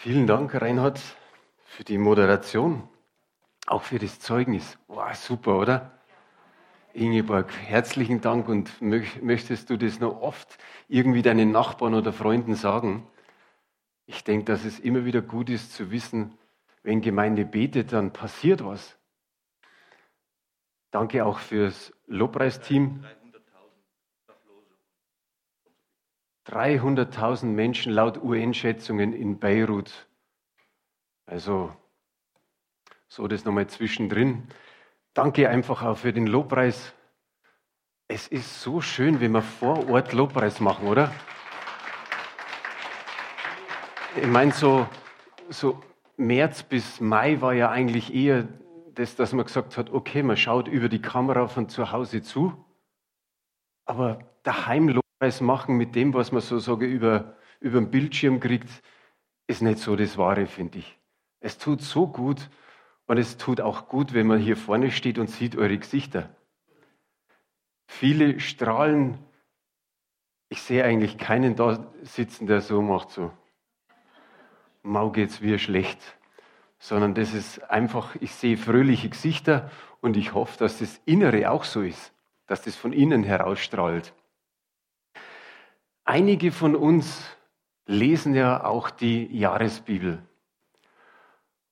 Vielen Dank, Reinhard, für die Moderation, auch für das Zeugnis. Wow, super, oder? Ingeborg, herzlichen Dank und möchtest du das noch oft irgendwie deinen Nachbarn oder Freunden sagen? Ich denke, dass es immer wieder gut ist zu wissen, wenn Gemeinde betet, dann passiert was. Danke auch fürs Lobpreisteam. 300.000 Menschen laut UN-Schätzungen in Beirut. Also, so das nochmal zwischendrin. Danke einfach auch für den Lobpreis. Es ist so schön, wenn wir vor Ort Lobpreis machen, oder? Ich meine, so, so März bis Mai war ja eigentlich eher das, dass man gesagt hat, okay, man schaut über die Kamera von zu Hause zu, aber daheim Lobpreis machen mit dem, was man so sage, über, über den Bildschirm kriegt, ist nicht so das Wahre, finde ich. Es tut so gut und es tut auch gut, wenn man hier vorne steht und sieht eure Gesichter. Viele strahlen. Ich sehe eigentlich keinen da sitzen, der so macht so. Mau geht's mir schlecht. Sondern das ist einfach, ich sehe fröhliche Gesichter und ich hoffe, dass das Innere auch so ist, dass das von innen herausstrahlt. Einige von uns lesen ja auch die Jahresbibel.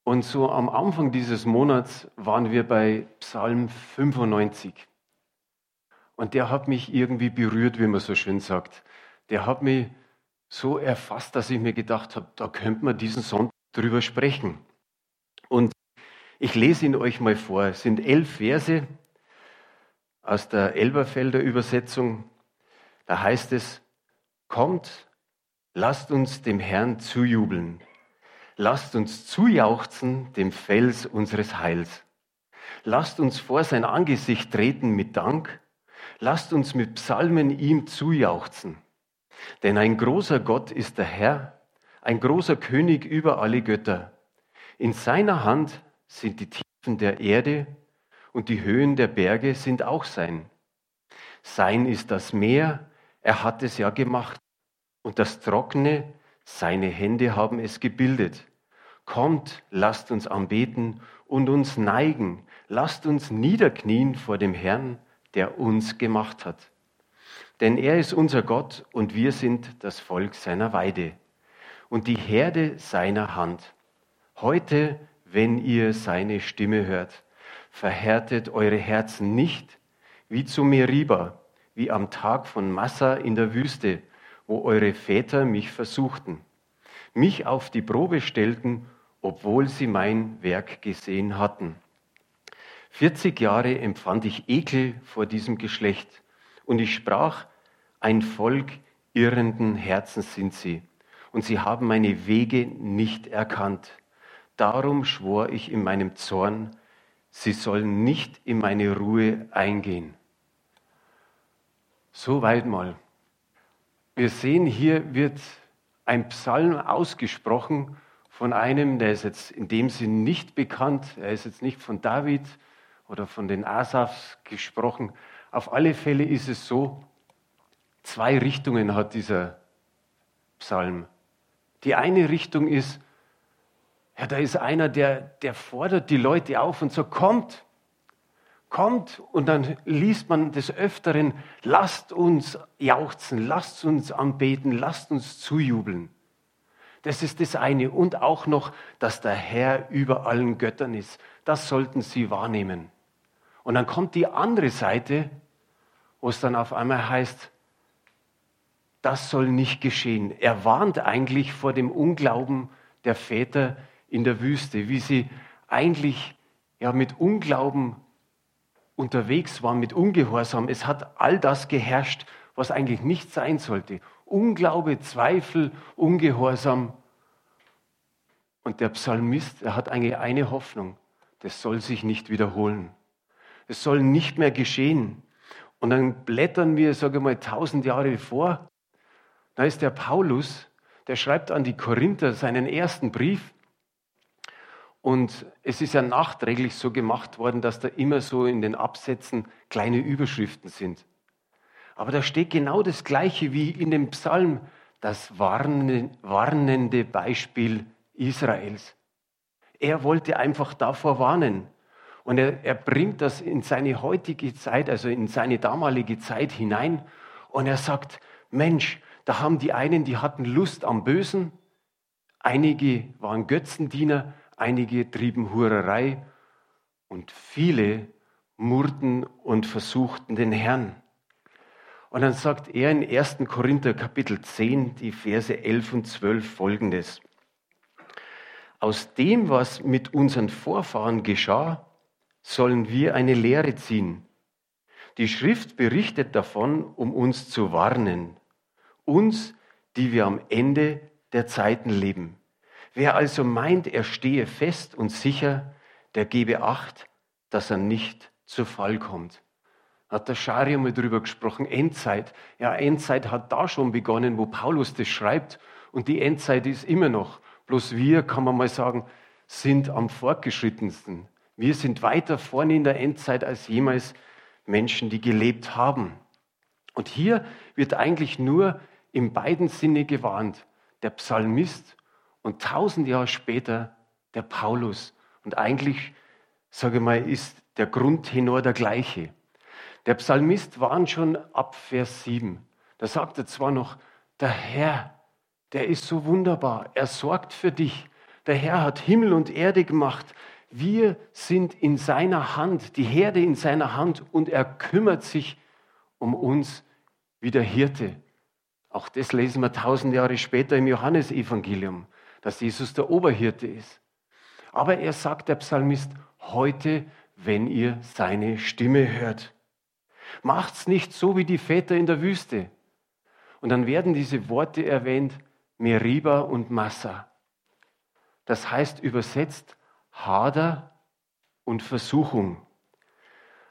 Und so am Anfang dieses Monats waren wir bei Psalm 95. Und der hat mich irgendwie berührt, wie man so schön sagt. Der hat mich so erfasst, dass ich mir gedacht habe, da könnte man diesen Sonntag drüber sprechen. Und ich lese ihn euch mal vor. Es sind elf Verse aus der Elberfelder Übersetzung. Da heißt es, Kommt, lasst uns dem Herrn zujubeln. Lasst uns zujauchzen dem Fels unseres Heils. Lasst uns vor sein Angesicht treten mit Dank. Lasst uns mit Psalmen ihm zujauchzen. Denn ein großer Gott ist der Herr, ein großer König über alle Götter. In seiner Hand sind die Tiefen der Erde und die Höhen der Berge sind auch sein. Sein ist das Meer er hat es ja gemacht. Und das Trockene, seine Hände haben es gebildet. Kommt, lasst uns anbeten und uns neigen. Lasst uns niederknien vor dem Herrn, der uns gemacht hat. Denn er ist unser Gott und wir sind das Volk seiner Weide und die Herde seiner Hand. Heute, wenn ihr seine Stimme hört, verhärtet eure Herzen nicht wie zu Meriba, wie am Tag von Massa in der Wüste, wo eure Väter mich versuchten, mich auf die Probe stellten, obwohl sie mein Werk gesehen hatten. 40 Jahre empfand ich Ekel vor diesem Geschlecht und ich sprach, ein Volk irrenden Herzens sind sie und sie haben meine Wege nicht erkannt. Darum schwor ich in meinem Zorn, sie sollen nicht in meine Ruhe eingehen. So weit mal. Wir sehen, hier wird ein Psalm ausgesprochen von einem, der ist jetzt in dem Sinn nicht bekannt. Er ist jetzt nicht von David oder von den Asafs gesprochen. Auf alle Fälle ist es so, zwei Richtungen hat dieser Psalm. Die eine Richtung ist, ja, da ist einer, der, der fordert die Leute auf und sagt, kommt, kommt und dann liest man des Öfteren, lasst uns jauchzen, lasst uns anbeten, lasst uns zujubeln. Das ist das eine. Und auch noch, dass der Herr über allen Göttern ist. Das sollten Sie wahrnehmen. Und dann kommt die andere Seite, wo es dann auf einmal heißt, das soll nicht geschehen. Er warnt eigentlich vor dem Unglauben der Väter in der Wüste, wie sie eigentlich ja, mit Unglauben unterwegs waren mit Ungehorsam. Es hat all das geherrscht, was eigentlich nicht sein sollte. Unglaube, Zweifel, Ungehorsam. Und der Psalmist, er hat eigentlich eine Hoffnung. Das soll sich nicht wiederholen. Es soll nicht mehr geschehen. Und dann blättern wir, sage ich mal, tausend Jahre vor. Da ist der Paulus, der schreibt an die Korinther seinen ersten Brief. Und es ist ja nachträglich so gemacht worden, dass da immer so in den Absätzen kleine Überschriften sind. Aber da steht genau das Gleiche wie in dem Psalm, das warnende Beispiel Israels. Er wollte einfach davor warnen. Und er, er bringt das in seine heutige Zeit, also in seine damalige Zeit hinein. Und er sagt, Mensch, da haben die einen, die hatten Lust am Bösen. Einige waren Götzendiener, einige trieben Hurerei und viele murrten und versuchten den Herrn. Und dann sagt er in 1. Korinther Kapitel 10, die Verse 11 und 12 folgendes. Aus dem, was mit unseren Vorfahren geschah, sollen wir eine Lehre ziehen. Die Schrift berichtet davon, um uns zu warnen. Uns, die wir am Ende der Zeiten leben. Wer also meint, er stehe fest und sicher, der gebe Acht, dass er nicht zu Fall kommt. Hat der Schari mal drüber gesprochen, Endzeit. Ja, Endzeit hat da schon begonnen, wo Paulus das schreibt. Und die Endzeit ist immer noch. Bloß wir, kann man mal sagen, sind am fortgeschrittensten. Wir sind weiter vorne in der Endzeit als jemals Menschen, die gelebt haben. Und hier wird eigentlich nur in beiden Sinne gewarnt. Der Psalmist und tausend Jahre später der Paulus. Und eigentlich, sage ich mal, ist der Grundtenor der gleiche. Der Psalmist warnt schon ab Vers 7. Da sagt er zwar noch, der Herr, der ist so wunderbar, er sorgt für dich. Der Herr hat Himmel und Erde gemacht. Wir sind in seiner Hand, die Herde in seiner Hand und er kümmert sich um uns wie der Hirte. Auch das lesen wir tausend Jahre später im Johannesevangelium, dass Jesus der Oberhirte ist. Aber er sagt, der Psalmist, heute, wenn ihr seine Stimme hört. Macht's nicht so wie die Väter in der Wüste. Und dann werden diese Worte erwähnt, Meriba und Massa. Das heißt übersetzt Hader und Versuchung.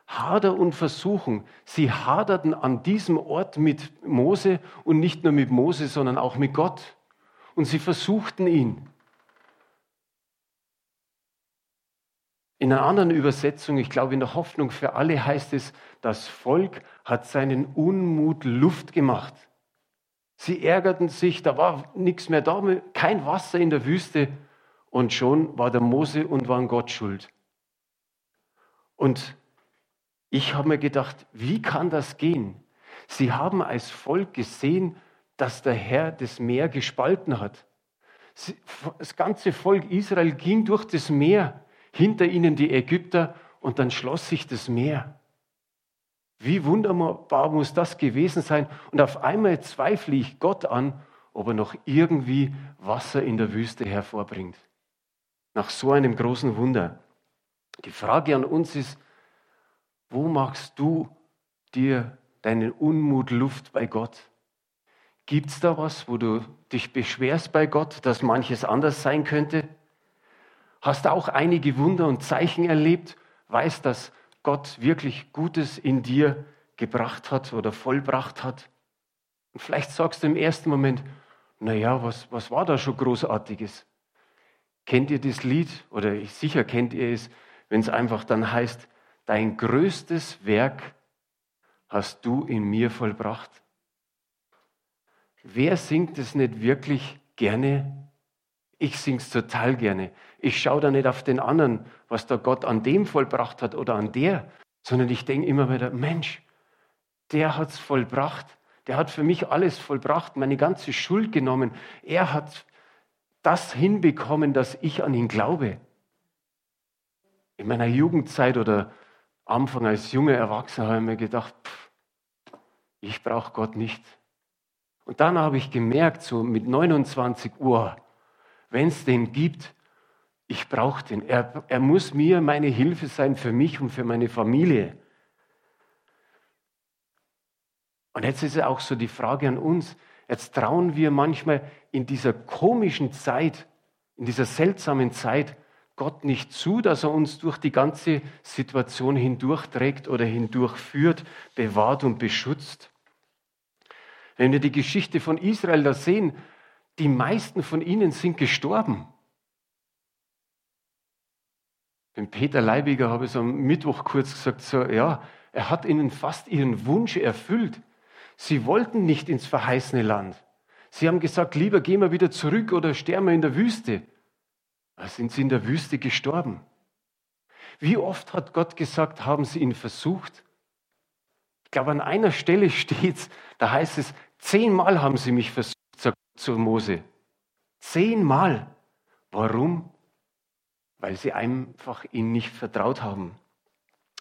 Hader und Versuchung. Sie haderten an diesem Ort mit Mose und nicht nur mit Mose, sondern auch mit Gott. Und sie versuchten ihn. In einer anderen Übersetzung, ich glaube in der Hoffnung für alle, heißt es, das Volk hat seinen Unmut Luft gemacht. Sie ärgerten sich, da war nichts mehr da, kein Wasser in der Wüste und schon war der Mose und waren Gott schuld. Und ich habe mir gedacht, wie kann das gehen? Sie haben als Volk gesehen, dass der Herr das Meer gespalten hat. Das ganze Volk Israel ging durch das Meer, hinter ihnen die Ägypter und dann schloss sich das Meer. Wie wunderbar muss das gewesen sein? Und auf einmal zweifle ich Gott an, ob er noch irgendwie Wasser in der Wüste hervorbringt. Nach so einem großen Wunder. Die Frage an uns ist, wo machst du dir deinen Unmut Luft bei Gott? Gibt es da was, wo du dich beschwerst bei Gott, dass manches anders sein könnte? Hast du auch einige Wunder und Zeichen erlebt? Weißt, dass Gott wirklich Gutes in dir gebracht hat oder vollbracht hat? Und vielleicht sagst du im ersten Moment, naja, was, was war da schon Großartiges? Kennt ihr das Lied? Oder sicher kennt ihr es, wenn es einfach dann heißt, dein größtes Werk hast du in mir vollbracht. Wer singt es nicht wirklich gerne? Ich sing's total gerne. Ich schaue da nicht auf den anderen, was da Gott an dem vollbracht hat oder an der, sondern ich denke immer wieder, Mensch, der hat's vollbracht. Der hat für mich alles vollbracht, meine ganze Schuld genommen. Er hat das hinbekommen, dass ich an ihn glaube. In meiner Jugendzeit oder Anfang als junger Erwachsener habe ich mir gedacht, pff, ich brauche Gott nicht. Und dann habe ich gemerkt, so mit 29 Uhr, wenn es den gibt, ich brauche den. Er, er muss mir meine Hilfe sein für mich und für meine Familie. Und jetzt ist ja auch so die Frage an uns, jetzt trauen wir manchmal in dieser komischen Zeit, in dieser seltsamen Zeit, Gott nicht zu, dass er uns durch die ganze Situation hindurchträgt oder hindurchführt, bewahrt und beschützt. Wenn wir die Geschichte von Israel da sehen, die meisten von ihnen sind gestorben. Dem Peter Leibiger habe ich so am Mittwoch kurz gesagt, so, ja, er hat ihnen fast ihren Wunsch erfüllt. Sie wollten nicht ins verheißene Land. Sie haben gesagt, lieber gehen wir wieder zurück oder sterben wir in der Wüste. Da sind sie in der Wüste gestorben. Wie oft hat Gott gesagt, haben sie ihn versucht? Glaube, an einer Stelle steht da heißt es, zehnmal haben sie mich versucht, sagt zu Mose. Zehnmal. Warum? Weil sie einfach ihm nicht vertraut haben.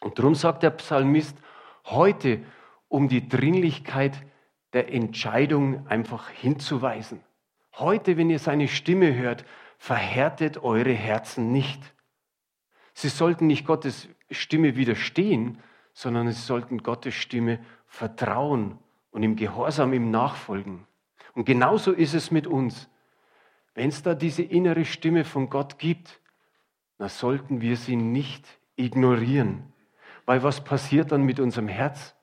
Und darum sagt der Psalmist, heute um die Dringlichkeit der Entscheidung einfach hinzuweisen. Heute, wenn ihr seine Stimme hört, verhärtet eure Herzen nicht. Sie sollten nicht Gottes Stimme widerstehen, sondern sie sollten Gottes Stimme vertrauen und im Gehorsam ihm nachfolgen. Und genauso ist es mit uns. Wenn es da diese innere Stimme von Gott gibt, dann sollten wir sie nicht ignorieren. Weil was passiert dann mit unserem Herz?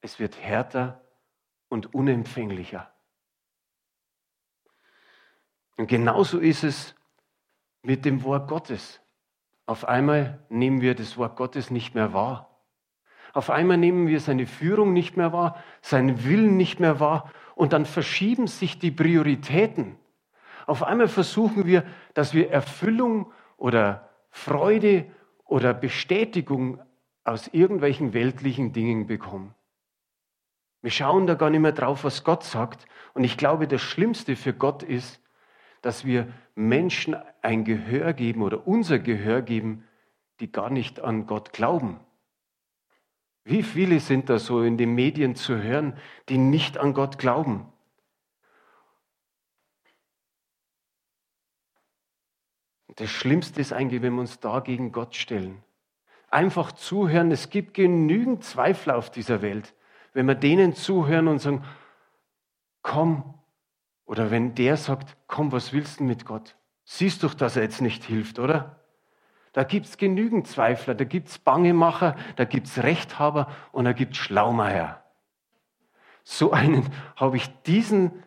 Es wird härter und unempfänglicher. Und genauso ist es mit dem Wort Gottes. Auf einmal nehmen wir das Wort Gottes nicht mehr wahr. Auf einmal nehmen wir seine Führung nicht mehr wahr, seinen Willen nicht mehr wahr und dann verschieben sich die Prioritäten. Auf einmal versuchen wir, dass wir Erfüllung oder Freude oder Bestätigung aus irgendwelchen weltlichen Dingen bekommen. Wir schauen da gar nicht mehr drauf, was Gott sagt. Und ich glaube, das Schlimmste für Gott ist, dass wir Menschen ein Gehör geben oder unser Gehör geben, die gar nicht an Gott glauben. Wie viele sind da so in den Medien zu hören, die nicht an Gott glauben? Das Schlimmste ist eigentlich, wenn wir uns da gegen Gott stellen. Einfach zuhören. Es gibt genügend Zweifler auf dieser Welt. Wenn wir denen zuhören und sagen, komm, oder wenn der sagt, komm, was willst du mit Gott? Siehst doch, dass er jetzt nicht hilft, oder? Da gibt es genügend Zweifler, da gibt es Bangemacher, da gibt es Rechthaber und da gibt es Schlaumeier. So einen habe ich diesen,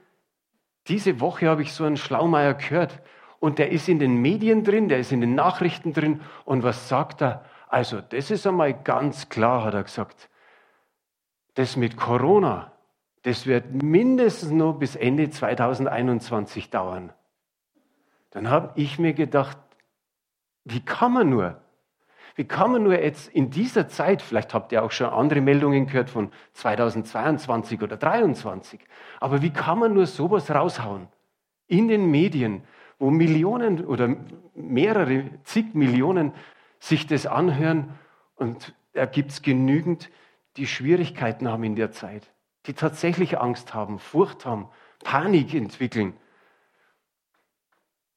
diese Woche habe ich so einen Schlaumeier gehört und der ist in den Medien drin, der ist in den Nachrichten drin und was sagt er? Also das ist einmal ganz klar, hat er gesagt. Das mit Corona, das wird mindestens nur bis Ende 2021 dauern. Dann habe ich mir gedacht, wie kann man nur? Wie kann man nur jetzt in dieser Zeit, vielleicht habt ihr auch schon andere Meldungen gehört von 2022 oder 2023, aber wie kann man nur sowas raushauen in den Medien, wo Millionen oder mehrere, zig Millionen sich das anhören und da gibt es genügend, die Schwierigkeiten haben in der Zeit die tatsächlich Angst haben, Furcht haben, Panik entwickeln.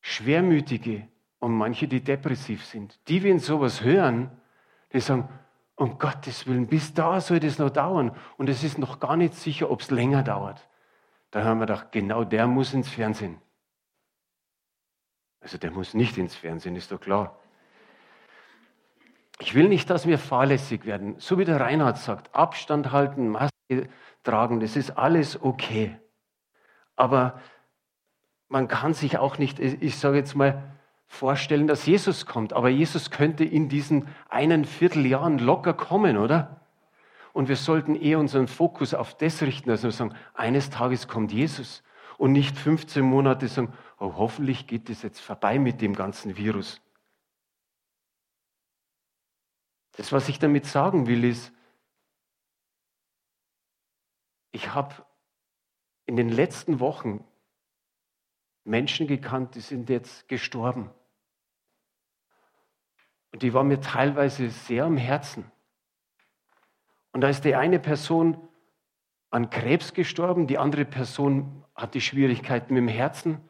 Schwermütige und manche, die depressiv sind. Die, wenn sowas hören, die sagen, um Gottes Willen, bis da soll das noch dauern. Und es ist noch gar nicht sicher, ob es länger dauert. Da haben wir gedacht, genau der muss ins Fernsehen. Also der muss nicht ins Fernsehen, ist doch klar. Ich will nicht, dass wir fahrlässig werden. So wie der Reinhard sagt, Abstand halten, Maske tragen, das ist alles okay. Aber man kann sich auch nicht, ich sage jetzt mal, vorstellen, dass Jesus kommt. Aber Jesus könnte in diesen einen Vierteljahren locker kommen, oder? Und wir sollten eher unseren Fokus auf das richten, also sagen, eines Tages kommt Jesus und nicht 15 Monate sagen, oh, hoffentlich geht es jetzt vorbei mit dem ganzen Virus. Das, was ich damit sagen will, ist, ich habe in den letzten Wochen Menschen gekannt, die sind jetzt gestorben. Und die waren mir teilweise sehr am Herzen. Und da ist die eine Person an Krebs gestorben, die andere Person hat die Schwierigkeiten mit dem Herzen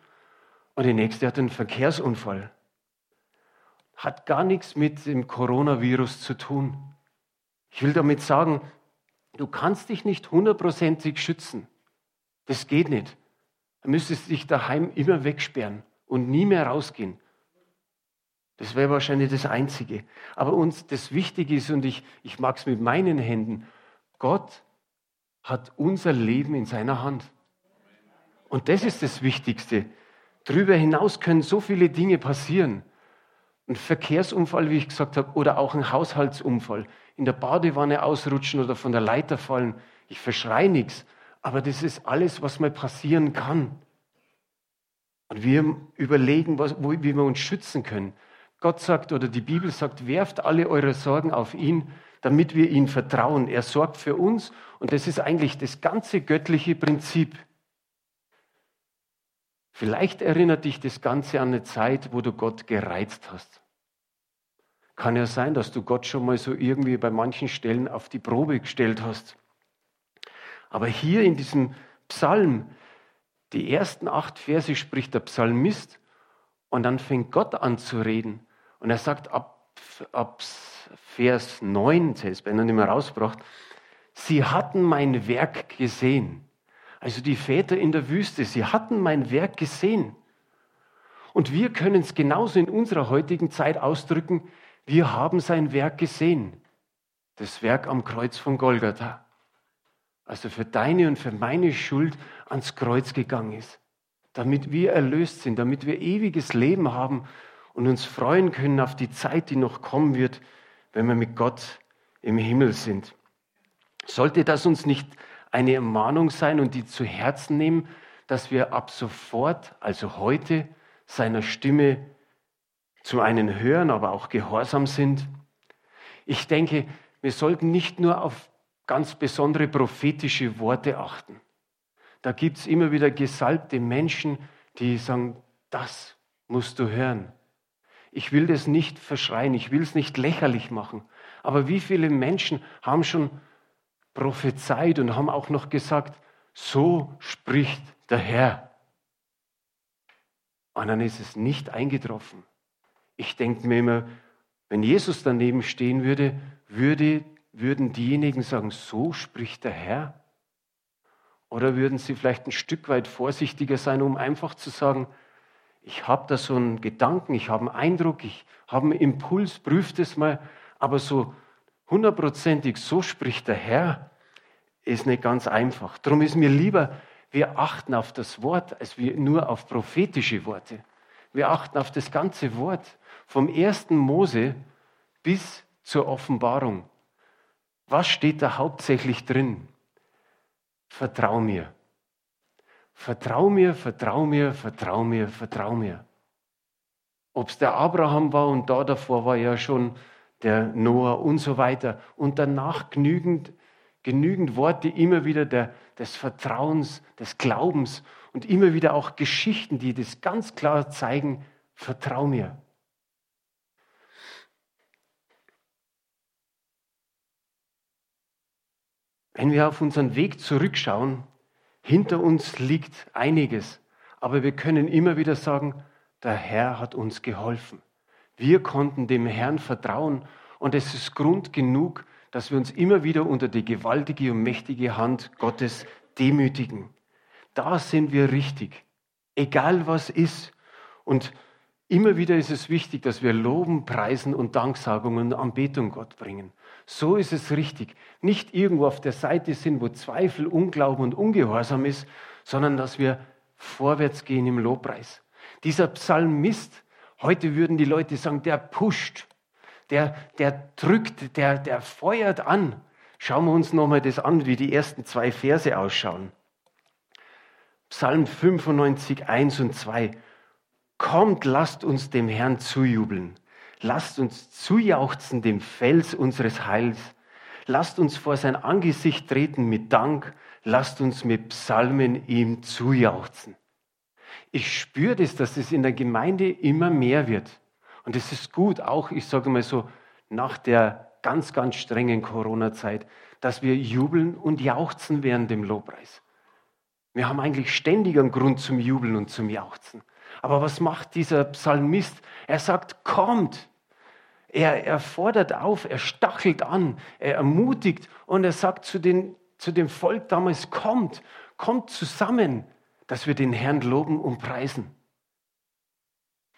und die nächste hat einen Verkehrsunfall. Hat gar nichts mit dem Coronavirus zu tun. Ich will damit sagen, Du kannst dich nicht hundertprozentig schützen. Das geht nicht. Du müsstest dich daheim immer wegsperren und nie mehr rausgehen. Das wäre wahrscheinlich das Einzige. Aber uns das Wichtige ist, und ich, ich mag es mit meinen Händen, Gott hat unser Leben in seiner Hand. Und das ist das Wichtigste. Darüber hinaus können so viele Dinge passieren. Ein Verkehrsunfall, wie ich gesagt habe, oder auch ein Haushaltsunfall in der Badewanne ausrutschen oder von der Leiter fallen. Ich verschreie nichts. Aber das ist alles, was mal passieren kann. Und wir überlegen, was, wo, wie wir uns schützen können. Gott sagt oder die Bibel sagt, werft alle eure Sorgen auf ihn, damit wir ihm vertrauen. Er sorgt für uns und das ist eigentlich das ganze göttliche Prinzip. Vielleicht erinnert dich das Ganze an eine Zeit, wo du Gott gereizt hast. Kann ja sein, dass du Gott schon mal so irgendwie bei manchen Stellen auf die Probe gestellt hast. Aber hier in diesem Psalm, die ersten acht Verse spricht der Psalmist und dann fängt Gott an zu reden. Und er sagt ab, ab Vers 9, das ist nicht mehr rausgebracht, sie hatten mein Werk gesehen. Also die Väter in der Wüste, sie hatten mein Werk gesehen. Und wir können es genauso in unserer heutigen Zeit ausdrücken, wir haben sein Werk gesehen. Das Werk am Kreuz von Golgatha also für deine und für meine Schuld ans Kreuz gegangen ist, damit wir erlöst sind, damit wir ewiges Leben haben und uns freuen können auf die Zeit, die noch kommen wird, wenn wir mit Gott im Himmel sind. Sollte das uns nicht eine Ermahnung sein und die zu Herzen nehmen, dass wir ab sofort, also heute, seiner Stimme zum einen hören, aber auch gehorsam sind? Ich denke, wir sollten nicht nur auf ganz besondere prophetische Worte achten. Da gibt es immer wieder gesalbte Menschen, die sagen, das musst du hören. Ich will das nicht verschreien, ich will es nicht lächerlich machen. Aber wie viele Menschen haben schon prophezeit und haben auch noch gesagt, so spricht der Herr. Und dann ist es nicht eingetroffen. Ich denke mir immer, wenn Jesus daneben stehen würde, würde würden diejenigen sagen, so spricht der Herr? Oder würden sie vielleicht ein Stück weit vorsichtiger sein, um einfach zu sagen, ich habe da so einen Gedanken, ich habe einen Eindruck, ich habe einen Impuls, prüft es mal, aber so hundertprozentig, so spricht der Herr, ist nicht ganz einfach. Darum ist mir lieber, wir achten auf das Wort, als wir nur auf prophetische Worte. Wir achten auf das ganze Wort, vom ersten Mose bis zur Offenbarung. Was steht da hauptsächlich drin? Vertrau mir. Vertrau mir, vertrau mir, vertrau mir, vertrau mir. Ob es der Abraham war und da davor war ja schon der Noah und so weiter. Und danach genügend, genügend Worte immer wieder der, des Vertrauens, des Glaubens und immer wieder auch Geschichten, die das ganz klar zeigen, vertrau mir. Wenn wir auf unseren Weg zurückschauen, hinter uns liegt einiges, aber wir können immer wieder sagen, der Herr hat uns geholfen. Wir konnten dem Herrn vertrauen und es ist Grund genug, dass wir uns immer wieder unter die gewaltige und mächtige Hand Gottes demütigen. Da sind wir richtig, egal was ist. Und immer wieder ist es wichtig, dass wir Loben, Preisen und Danksagungen und Anbetung Gott bringen. So ist es richtig. Nicht irgendwo auf der Seite sind, wo Zweifel, Unglauben und Ungehorsam ist, sondern dass wir vorwärts gehen im Lobpreis. Dieser Psalmist, heute würden die Leute sagen, der pusht, der, der drückt, der, der feuert an. Schauen wir uns nochmal das an, wie die ersten zwei Verse ausschauen. Psalm 95, 1 und 2. Kommt, lasst uns dem Herrn zujubeln. Lasst uns zujauchzen dem Fels unseres Heils. Lasst uns vor sein Angesicht treten mit Dank. Lasst uns mit Psalmen ihm zujauchzen. Ich spüre das, dass es in der Gemeinde immer mehr wird. Und es ist gut, auch, ich sage mal so, nach der ganz, ganz strengen Corona-Zeit, dass wir jubeln und jauchzen während dem Lobpreis. Wir haben eigentlich ständig einen Grund zum Jubeln und zum Jauchzen. Aber was macht dieser Psalmist? Er sagt, kommt, er, er fordert auf, er stachelt an, er ermutigt und er sagt zu, den, zu dem Volk damals, kommt, kommt zusammen, dass wir den Herrn loben und preisen.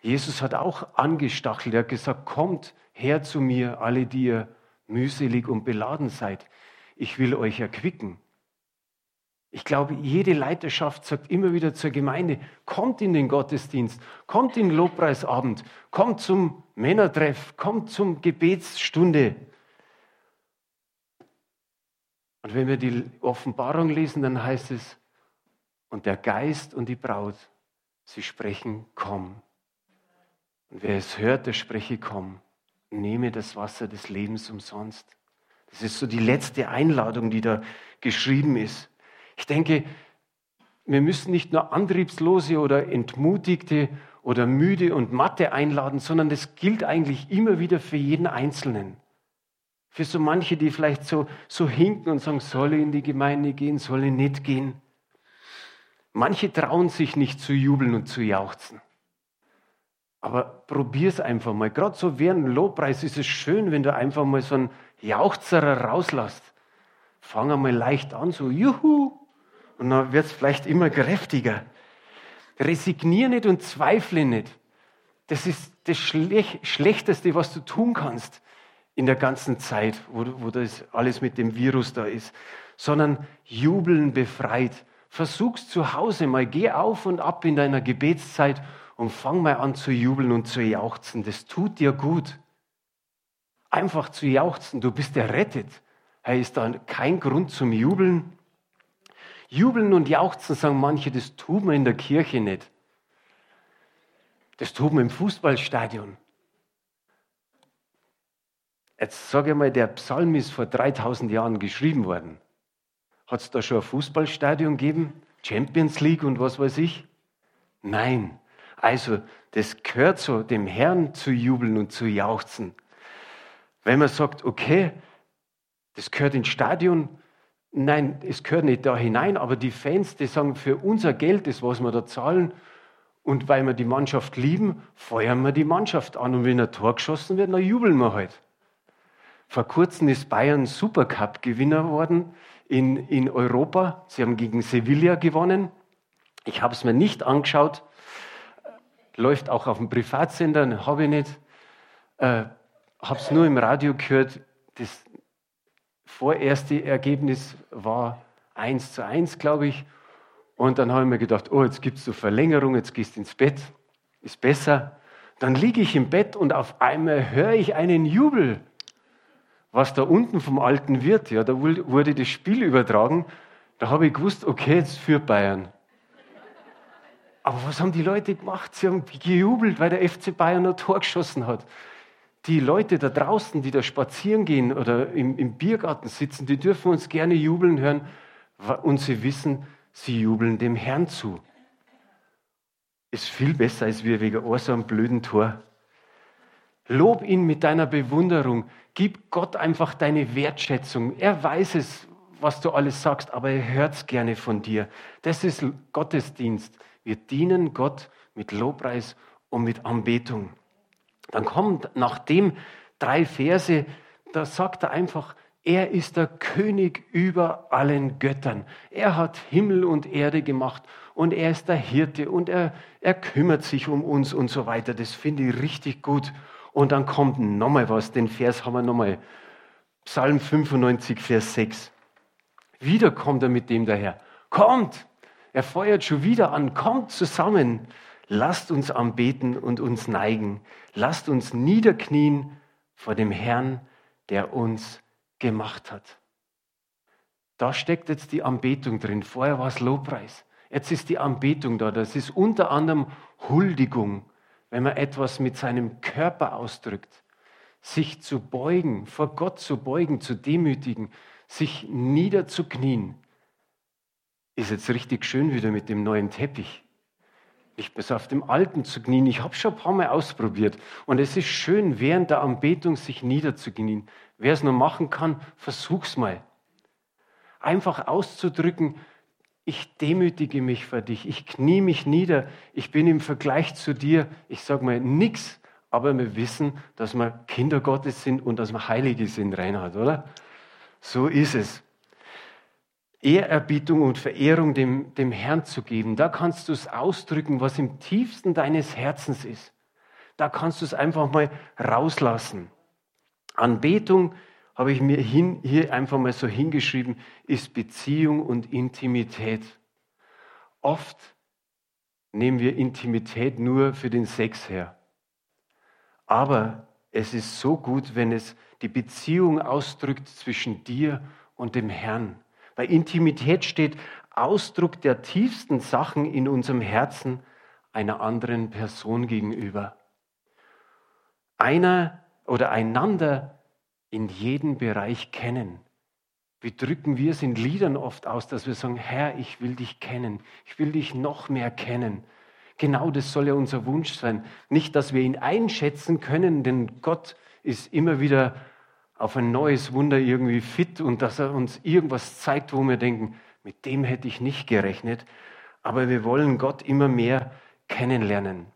Jesus hat auch angestachelt, er hat gesagt, kommt her zu mir, alle, die ihr mühselig und beladen seid. Ich will euch erquicken. Ich glaube, jede Leiterschaft sagt immer wieder zur Gemeinde, kommt in den Gottesdienst, kommt in den Lobpreisabend, kommt zum Männertreff, kommt zum Gebetsstunde. Und wenn wir die Offenbarung lesen, dann heißt es, und der Geist und die Braut Sie sprechen, komm. Und wer es hört, der spreche, komm. Nehme das Wasser des Lebens umsonst. Das ist so die letzte Einladung, die da geschrieben ist. Ich denke, wir müssen nicht nur Antriebslose oder Entmutigte oder müde und matte einladen, sondern das gilt eigentlich immer wieder für jeden Einzelnen. Für so manche, die vielleicht so, so hinken und sagen, soll ich in die Gemeinde gehen, soll ich nicht gehen. Manche trauen sich nicht zu jubeln und zu jauchzen. Aber probier es einfach mal. Gerade so während dem Lobpreis ist es schön, wenn du einfach mal so einen Jauchzer rauslässt. Fang einmal leicht an, so juhu. Und dann wird es vielleicht immer kräftiger. Resignier nicht und zweifle nicht. Das ist das Schlechteste, was du tun kannst in der ganzen Zeit, wo, wo das alles mit dem Virus da ist. Sondern jubeln befreit Versuch's zu Hause mal, geh auf und ab in deiner Gebetszeit und fang mal an zu jubeln und zu jauchzen. Das tut dir gut. Einfach zu jauchzen, du bist errettet. Hey, ist da kein Grund zum Jubeln? Jubeln und jauchzen, sagen manche, das tut man in der Kirche nicht. Das tut man im Fußballstadion. Jetzt sage ich mal, der Psalm ist vor 3000 Jahren geschrieben worden. Hat es da schon ein Fußballstadion gegeben? Champions League und was weiß ich? Nein. Also, das gehört so, dem Herrn zu jubeln und zu jauchzen. Wenn man sagt, okay, das gehört ins Stadion, nein, es gehört nicht da hinein, aber die Fans, die sagen, für unser Geld, das, was wir da zahlen, und weil wir die Mannschaft lieben, feuern wir die Mannschaft an. Und wenn ein Tor geschossen wird, dann jubeln wir halt. Vor kurzem ist Bayern Supercup-Gewinner geworden in, in Europa. Sie haben gegen Sevilla gewonnen. Ich habe es mir nicht angeschaut. Läuft auch auf dem Privatsender, habe ich nicht. Äh, habe es nur im Radio gehört. Das vorerste Ergebnis war 1 zu 1, glaube ich. Und dann habe ich mir gedacht, oh, jetzt gibt es so Verlängerung, jetzt gehst du ins Bett, ist besser. Dann liege ich im Bett und auf einmal höre ich einen Jubel was da unten vom alten Wirt, ja, da wurde das Spiel übertragen, da habe ich gewusst, okay, jetzt für Bayern. Aber was haben die Leute gemacht? Sie haben gejubelt, weil der FC Bayern ein Tor geschossen hat. Die Leute da draußen, die da spazieren gehen oder im, im Biergarten sitzen, die dürfen uns gerne jubeln hören und sie wissen, sie jubeln dem Herrn zu. Ist viel besser, als wir wegen so einem blöden Tor. Lob ihn mit deiner Bewunderung. Gib Gott einfach deine Wertschätzung. Er weiß es, was du alles sagst, aber er hört es gerne von dir. Das ist Gottesdienst. Wir dienen Gott mit Lobpreis und mit Anbetung. Dann kommt nach dem drei Verse, da sagt er einfach, er ist der König über allen Göttern. Er hat Himmel und Erde gemacht und er ist der Hirte und er, er kümmert sich um uns und so weiter. Das finde ich richtig gut. Und dann kommt nochmal was, den Vers haben wir nochmal. Psalm 95, Vers 6. Wieder kommt er mit dem daher. Kommt! Er feuert schon wieder an. Kommt zusammen. Lasst uns anbeten und uns neigen. Lasst uns niederknien vor dem Herrn, der uns gemacht hat. Da steckt jetzt die Anbetung drin. Vorher war es Lobpreis. Jetzt ist die Anbetung da. Das ist unter anderem Huldigung wenn man etwas mit seinem Körper ausdrückt, sich zu beugen, vor Gott zu beugen, zu demütigen, sich niederzuknien, ist jetzt richtig schön wieder mit dem neuen Teppich. Nicht bis auf dem alten zu knien. Ich habe schon ein paar Mal ausprobiert. Und es ist schön, während der Anbetung sich niederzuknien. Wer es nur machen kann, versuch's mal. Einfach auszudrücken, ich demütige mich vor dich, ich knie mich nieder, ich bin im Vergleich zu dir, ich sage mal nichts, aber wir wissen, dass wir Kinder Gottes sind und dass wir Heilige sind, Reinhard, oder? So ist es. Ehrerbietung und Verehrung dem, dem Herrn zu geben, da kannst du es ausdrücken, was im tiefsten deines Herzens ist. Da kannst du es einfach mal rauslassen. Anbetung habe ich mir hin, hier einfach mal so hingeschrieben, ist Beziehung und Intimität. Oft nehmen wir Intimität nur für den Sex her. Aber es ist so gut, wenn es die Beziehung ausdrückt zwischen dir und dem Herrn. Bei Intimität steht Ausdruck der tiefsten Sachen in unserem Herzen einer anderen Person gegenüber. Einer oder einander in jedem Bereich kennen. Wie drücken wir es in Liedern oft aus, dass wir sagen, Herr, ich will dich kennen, ich will dich noch mehr kennen. Genau das soll ja unser Wunsch sein. Nicht, dass wir ihn einschätzen können, denn Gott ist immer wieder auf ein neues Wunder irgendwie fit und dass er uns irgendwas zeigt, wo wir denken, mit dem hätte ich nicht gerechnet. Aber wir wollen Gott immer mehr kennenlernen.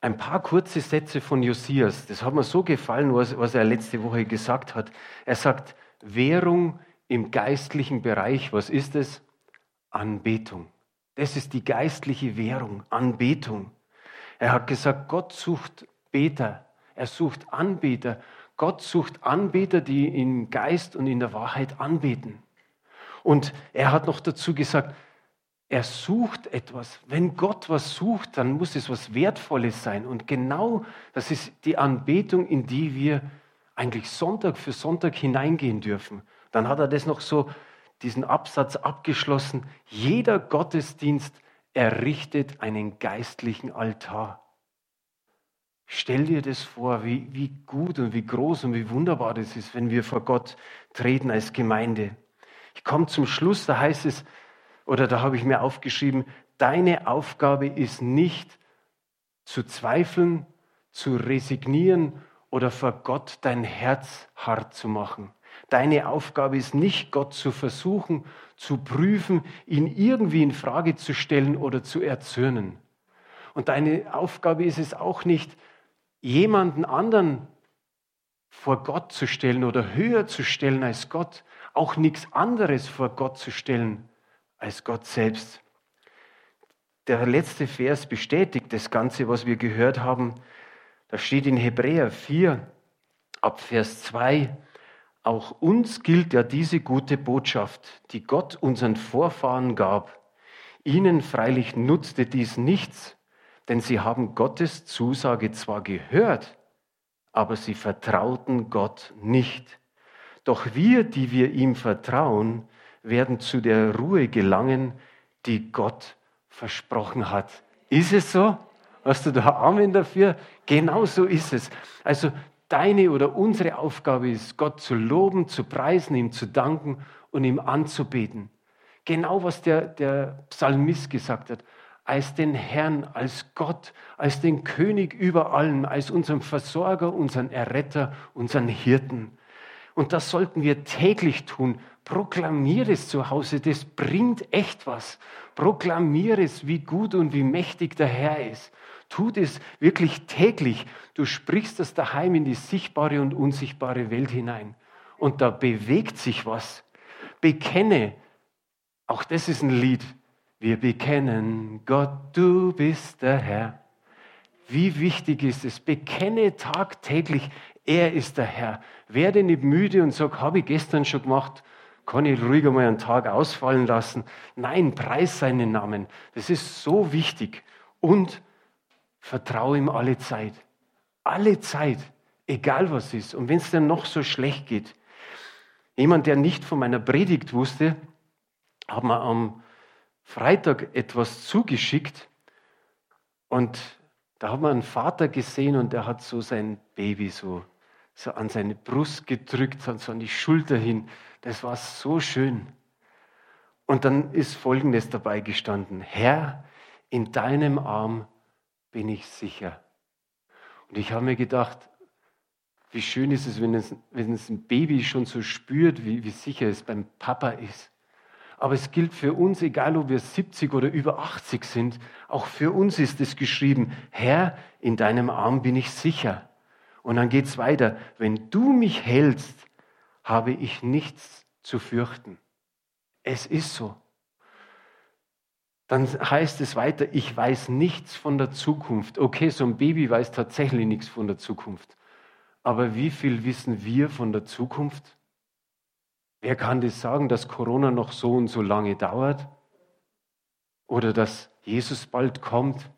Ein paar kurze Sätze von Josias, das hat mir so gefallen, was, was er letzte Woche gesagt hat. Er sagt, Währung im geistlichen Bereich, was ist es? Anbetung. Das ist die geistliche Währung, Anbetung. Er hat gesagt, Gott sucht Beter, er sucht Anbeter. Gott sucht Anbeter, die im Geist und in der Wahrheit anbeten. Und er hat noch dazu gesagt, er sucht etwas. Wenn Gott was sucht, dann muss es was Wertvolles sein. Und genau das ist die Anbetung, in die wir eigentlich Sonntag für Sonntag hineingehen dürfen. Dann hat er das noch so, diesen Absatz abgeschlossen. Jeder Gottesdienst errichtet einen geistlichen Altar. Stell dir das vor, wie, wie gut und wie groß und wie wunderbar das ist, wenn wir vor Gott treten als Gemeinde. Ich komme zum Schluss, da heißt es, oder da habe ich mir aufgeschrieben, deine Aufgabe ist nicht zu zweifeln, zu resignieren oder vor Gott dein Herz hart zu machen. Deine Aufgabe ist nicht, Gott zu versuchen, zu prüfen, ihn irgendwie in Frage zu stellen oder zu erzürnen. Und deine Aufgabe ist es auch nicht, jemanden anderen vor Gott zu stellen oder höher zu stellen als Gott, auch nichts anderes vor Gott zu stellen, als Gott selbst. Der letzte Vers bestätigt das Ganze, was wir gehört haben. Da steht in Hebräer 4 ab Vers 2, auch uns gilt ja diese gute Botschaft, die Gott unseren Vorfahren gab. Ihnen freilich nutzte dies nichts, denn sie haben Gottes Zusage zwar gehört, aber sie vertrauten Gott nicht. Doch wir, die wir ihm vertrauen, werden zu der Ruhe gelangen, die Gott versprochen hat. Ist es so? Hast du da Amen dafür? Genau so ist es. Also deine oder unsere Aufgabe ist, Gott zu loben, zu preisen, ihm zu danken und ihm anzubeten. Genau was der, der Psalmist gesagt hat. Als den Herrn, als Gott, als den König über allen, als unseren Versorger, unseren Erretter, unseren Hirten. Und das sollten wir täglich tun. Proklamiere es zu Hause, das bringt echt was. Proklamiere es, wie gut und wie mächtig der Herr ist. Tu das wirklich täglich. Du sprichst das daheim in die sichtbare und unsichtbare Welt hinein. Und da bewegt sich was. Bekenne, auch das ist ein Lied. Wir bekennen, Gott, du bist der Herr. Wie wichtig ist es? Bekenne tagtäglich, er ist der Herr. Werde nicht müde und sag, habe ich gestern schon gemacht, kann ich ruhig einmal einen Tag ausfallen lassen. Nein, preis seinen Namen. Das ist so wichtig. Und vertraue ihm alle Zeit. Alle Zeit, egal was ist. Und wenn es dir noch so schlecht geht. Jemand, der nicht von meiner Predigt wusste, hat mir am Freitag etwas zugeschickt. Und da hat man einen Vater gesehen und der hat so sein Baby so so an seine Brust gedrückt, so an die Schulter hin. Das war so schön. Und dann ist Folgendes dabei gestanden. Herr, in deinem Arm bin ich sicher. Und ich habe mir gedacht, wie schön ist es, wenn es, wenn es ein Baby schon so spürt, wie, wie sicher es beim Papa ist. Aber es gilt für uns, egal ob wir 70 oder über 80 sind, auch für uns ist es geschrieben, Herr, in deinem Arm bin ich sicher. Und dann geht es weiter. Wenn du mich hältst, habe ich nichts zu fürchten. Es ist so. Dann heißt es weiter, ich weiß nichts von der Zukunft. Okay, so ein Baby weiß tatsächlich nichts von der Zukunft. Aber wie viel wissen wir von der Zukunft? Wer kann das sagen, dass Corona noch so und so lange dauert? Oder dass Jesus bald kommt?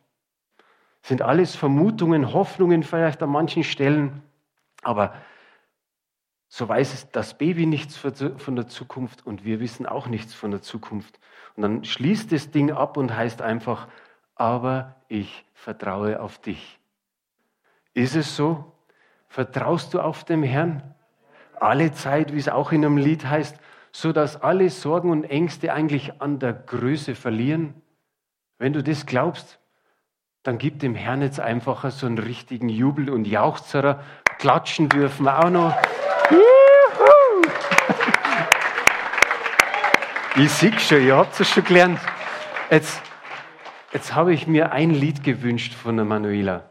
Sind alles Vermutungen, Hoffnungen vielleicht an manchen Stellen. Aber so weiß das Baby nichts von der Zukunft und wir wissen auch nichts von der Zukunft. Und dann schließt das Ding ab und heißt einfach, aber ich vertraue auf dich. Ist es so? Vertraust du auf den Herrn? Alle Zeit, wie es auch in einem Lied heißt, so dass alle Sorgen und Ängste eigentlich an der Größe verlieren? Wenn du das glaubst, dann gib dem Herrn jetzt einfach so einen richtigen Jubel und Jauchzer. Klatschen dürfen wir auch noch. Ich sehe schon, ihr habt es schon gelernt. Jetzt, jetzt habe ich mir ein Lied gewünscht von der Manuela.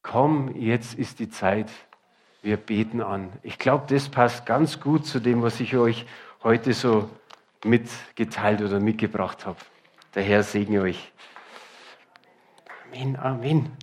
Komm, jetzt ist die Zeit. Wir beten an. Ich glaube, das passt ganz gut zu dem, was ich euch heute so mitgeteilt oder mitgebracht habe. Der Herr segne euch. Amen, Amen.